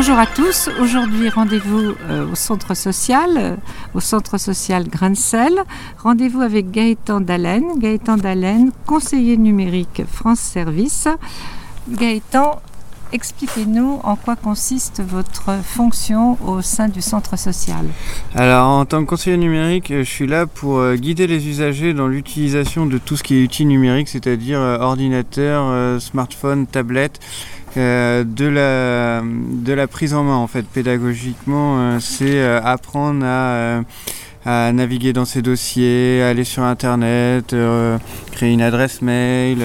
Bonjour à tous. Aujourd'hui, rendez-vous euh, au centre social, euh, au centre social Grain. Rendez-vous avec Gaëtan Dallène. Gaëtan Dallène, conseiller numérique France Service. Gaëtan, expliquez-nous en quoi consiste votre fonction au sein du centre social. Alors, en tant que conseiller numérique, je suis là pour euh, guider les usagers dans l'utilisation de tout ce qui est outil numérique, c'est-à-dire ordinateur, smartphone, tablette euh, de, la, de la prise en main en fait pédagogiquement euh, c'est euh, apprendre à, à, naviguer dans ses dossiers aller sur internet créer une adresse mail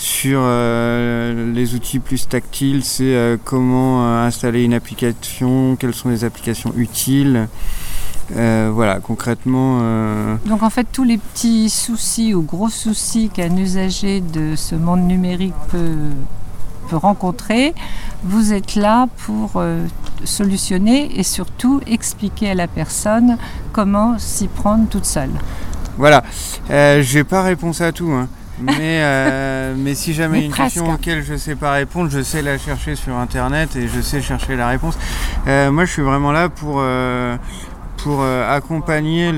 sur les outils plus tactiles c'est comment installer une application quelles sont les applications utiles voilà, concrètement. Donc en fait, tous les petits soucis ou gros soucis qu'un usager de ce monde numérique peut rencontrer. Vous êtes là pour euh, solutionner et surtout expliquer à la personne comment s'y prendre toute seule. Voilà, euh, je n'ai pas réponse à tout. Hein. Mais, euh, mais si jamais une question auquelle je ne sais pas répondre, je sais la chercher sur internet et je sais chercher la réponse. moi je suis vraiment là pour, pour euh, accompagner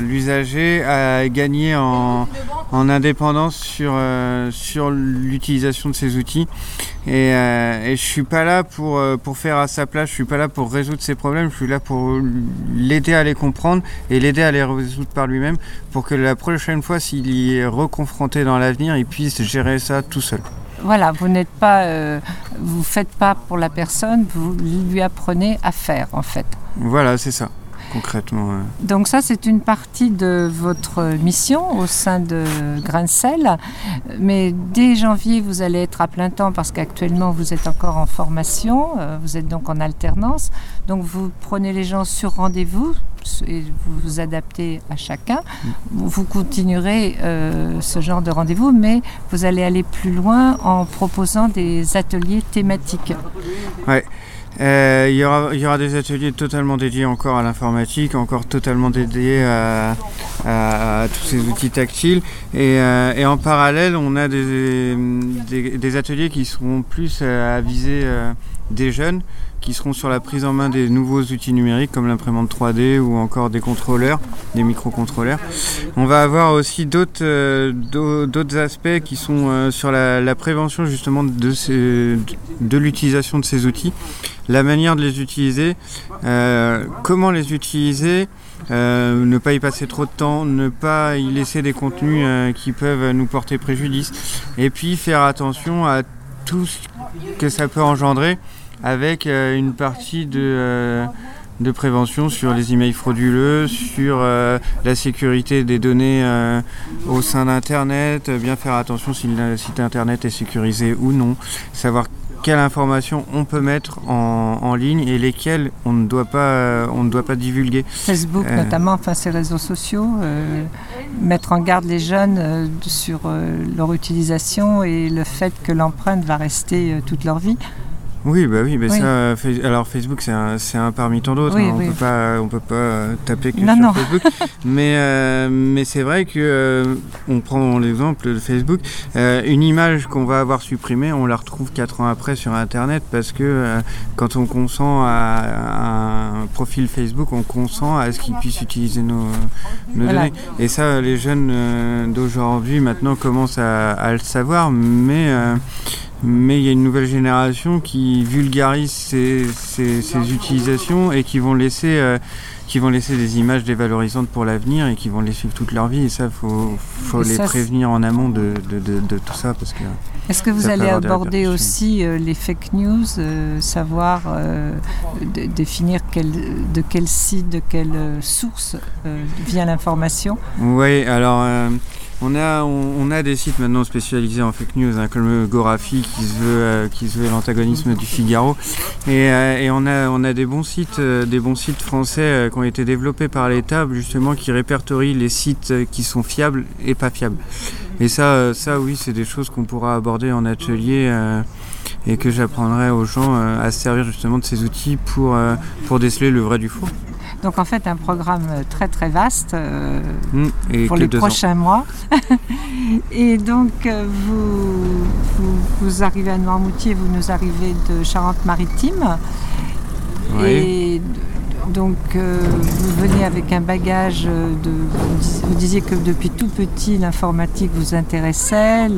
l'usager à gagner en, indépendance sur, euh, sur l'utilisation de ces outils. Et, euh, et je suis pas là pour, pour faire à sa place, je suis pas là pour résoudre ses problèmes, je suis là pour l'aider à les comprendre et l'aider à les résoudre par lui-même pour que la prochaine fois, s'il y est reconfronté dans l'avenir, il puisse gérer ça tout seul. Voilà, vous n'êtes pas, vous faites pas pour la personne, vous lui apprenez à faire en fait. Voilà, c'est ça concrètement. Donc ça, c'est une partie de votre mission au sein de Grincel. Mais dès janvier, vous allez être à plein temps parce qu'actuellement, vous êtes encore en formation. Euh, vous êtes donc en alternance. Donc vous prenez les gens sur rendez-vous et vous vous adaptez à chacun. Vous continuerez euh, ce genre de rendez-vous, mais vous allez aller plus loin en proposant des ateliers thématiques. Ouais. Euh, il, y aura, des ateliers totalement dédiés encore à l'informatique, encore totalement dédiés à, tous ces outils tactiles. Euh, et, en parallèle, on a des, ateliers qui seront plus à viser euh, des jeunes qui seront sur la prise en main des nouveaux outils numériques comme l'imprimante 3D ou encore des contrôleurs, des microcontrôleurs. On va avoir aussi d'autres aspects qui sont sur la, prévention justement de l'utilisation de ces outils, la manière de les utiliser, euh, comment les utiliser, ne pas y passer trop de temps, ne pas y laisser des contenus qui peuvent nous porter préjudice, et puis faire attention à tout ce que ça peut engendrer avec euh, une partie de, euh, de, prévention sur les emails frauduleux, sur euh, la sécurité des données au sein d'Internet, bien faire attention si le site Internet est sécurisé ou non, savoir quelles informations on peut mettre en, en, ligne et lesquelles on ne doit pas, on ne doit pas divulguer. Facebook notamment, enfin ces réseaux sociaux, mettre en garde les jeunes sur leur utilisation et le fait que l'empreinte va rester toute leur vie. Oui, bah oui, ça, alors Facebook c'est un, un, parmi tant d'autres. Hein. on peut pas, on peut pas taper que sur Facebook. mais euh, mais c'est vrai que euh, on prend l'exemple de Facebook, euh, une image qu'on va avoir supprimée, on la retrouve quatre ans après sur Internet parce que quand on consent à, un profil Facebook, on consent à ce qu'il puisse utiliser nos, données. Et ça, les jeunes d'aujourd'hui maintenant commencent à, à, le savoir, mais mais il y a une nouvelle génération qui vulgarise ces, utilisations et qui vont laisser euh, qui vont laisser des images dévalorisantes pour l'avenir et qui vont les suivre toute leur vie. Et ça faut faut les prévenir en amont de, tout ça parce que est-ce que vous allez aborder aussi euh, les fake news, euh, savoir définir de quel site, de quelle source vient l'information? Oui, alors on a, on, a des sites maintenant spécialisés en fake news, hein, comme Gorafi qui se veut, euh, qui veut l'antagonisme du Figaro. Et, euh, on, a, on a des bons sites, euh, des bons sites français qui ont été développés par l'État, justement, qui répertorient les sites qui sont fiables et pas fiables. Et ça, ça oui, c'est des choses qu'on pourra aborder en atelier et que j'apprendrai aux gens à se servir justement de ces outils pour, pour déceler le vrai du faux. Donc en fait un programme très très vaste euh, Mm. Et pour les ans. prochains mois. Et donc euh, vous, vous, vous arrivez à Noirmoutier, vous nous arrivez de Charente-Maritime. Oui. Et donc euh, vous venez avec un bagage euh, de... Vous dis- vous disiez que depuis tout petit l'informatique vous intéressait,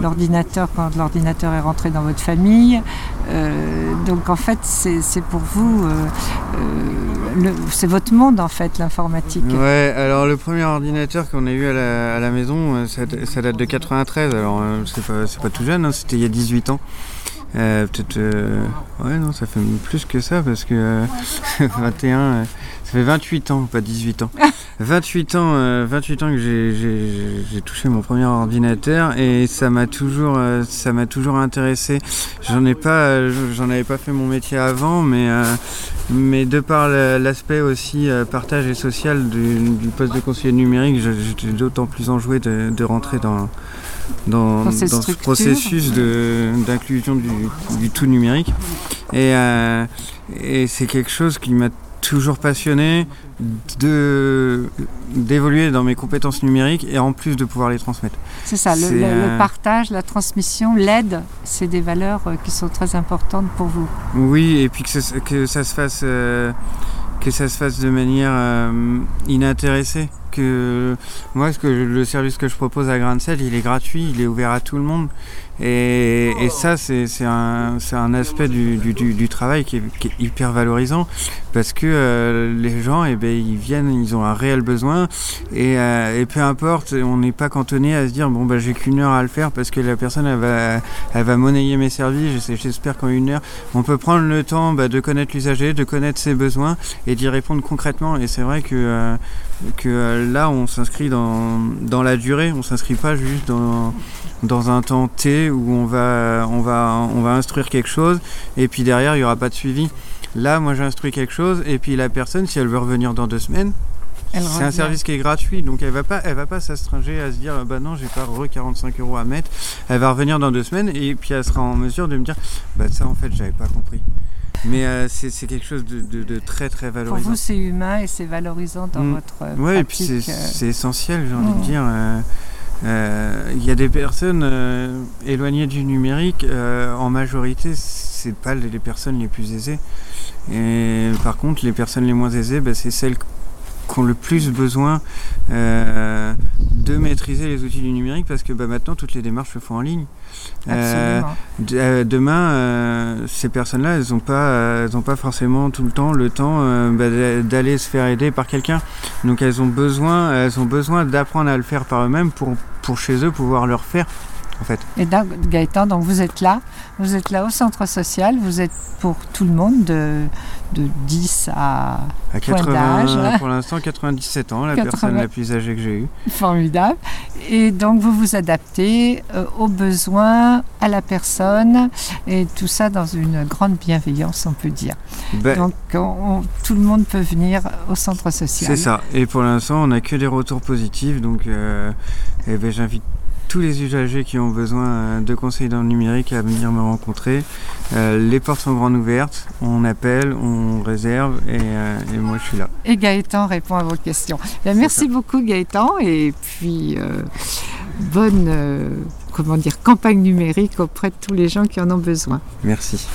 l'ordinateur quand l'ordinateur est rentré dans votre famille. Euh, donc en fait c'est pour vous, c'est votre monde en fait l'informatique. Ouais, alors le premier ordinateur qu'on a eu à la, maison, ça, date de 93, alors c'est pas, pas tout jeune, hein, c'était il y a 18 ans. Euh, Peut-être. euh, ouais, non, ça fait plus que ça parce que euh, 21. Euh, ça fait 28 ans, pas 18 ans. 28 ans, euh, 28 ans que j'ai- touché mon premier ordinateur et ça m'a toujours, euh, ça m'a toujours intéressé. J'en ai pas, euh, j'en avais pas fait mon métier avant, mais euh, mais de par l'aspect aussi euh, partage et social du, du poste de conseiller numérique, j'étais d'autant plus enjoué de, de rentrer dans, dans, Dans cette dans ce processus d'inclusion du, du tout numérique. Et, euh, et c'est quelque chose qui m'a toujours passionné de d'évoluer dans mes compétences numériques et en plus de pouvoir les transmettre. C'est ça, le, euh, partage, la transmission, l'aide, c'est des valeurs euh, qui sont très importantes pour vous. Oui, et puis que ça, que ça se fasse euh, que ça se fasse de manière euh, inintéressée. Que moi, ce que le service que je propose à Grain de Sel, il est gratuit, il est ouvert à tout le monde. Et, et ça, c'est un, un aspect du, du- du- du travail qui est, qui est hyper valorisant parce que euh, les gens, eh ben, ils viennent, ils ont un réel besoin et, euh, et peu importe, on n'est pas cantonné à se dire bon bah j'ai qu'une heure à le faire parce que la personne elle va, elle va monnayer mes services. J'espère qu'en une heure, on peut prendre le temps bah, de connaître l'usager, de connaître ses besoins et d'y répondre concrètement. Et c'est vrai que, euh, que là, on s'inscrit dans, dans la durée, on s'inscrit pas juste dans, dans un temps T où on va, on, va, on va instruire quelque chose et puis derrière, il n'y aura pas de suivi. Là, moi, j'instruis quelque chose et puis la personne, si elle veut revenir dans deux semaines, c'est un service qui est gratuit, donc elle va pas, elle va pas s'astringer à se dire bah non j'ai pas re 45 euros à mettre. Elle va revenir dans deux semaines et puis elle sera en mesure de me dire bah ça en fait j'avais pas compris. Mais euh, c'est quelque chose de, de- de très très Pour valorisant. vous, c'est humain et c'est valorisant dans Mm. votre Ouais et puis pratique. c'est euh, c'est essentiel j'ai envie Mm. de dire. euh, euh, Il y a des personnes euh, éloignées du numérique, euh, en majorité c'est pas les personnes les plus aisées. Et par contre les personnes les moins aisées bah, c'est celles qui ont le plus besoin euh, de maîtriser les outils du numérique parce que bah, maintenant toutes les démarches se font en ligne. Euh, euh, demain, ces personnes-là, elles n'ont pas, elles ont pas forcément tout le temps le temps bah, d'a- d'aller se faire aider par quelqu'un. Donc elles ont besoin, elles ont besoin d'apprendre à le faire par eux-mêmes pour, pour chez eux pouvoir le refaire. En fait. Et donc, Gaëtan, donc vous êtes là, vous êtes là au centre social, vous êtes pour tout le monde de, de 10 à À Point 80, d'âge. pour l'instant 97 ans, la 80. personne la plus âgée que j'ai eue. formidable. Et donc vous vous adaptez euh, aux besoins, à la personne, et tout ça dans une grande bienveillance, on peut dire. Bah, Donc on- on- tout le monde peut venir au centre social. C'est ça. Et pour l'instant, on n'a que des retours positifs. Donc, euh, eh ben, j'invite tous les usagers qui ont besoin euh, de conseils dans le numérique à venir me rencontrer. Euh, les portes sont grandes ouvertes. On appelle, on réserve et, euh, et moi, je suis là. Et Gaëtan répond à vos questions. Bien, merci beaucoup Gaëtan et puis euh, bonne comment dire, campagne numérique auprès de tous les gens qui en ont besoin. Merci.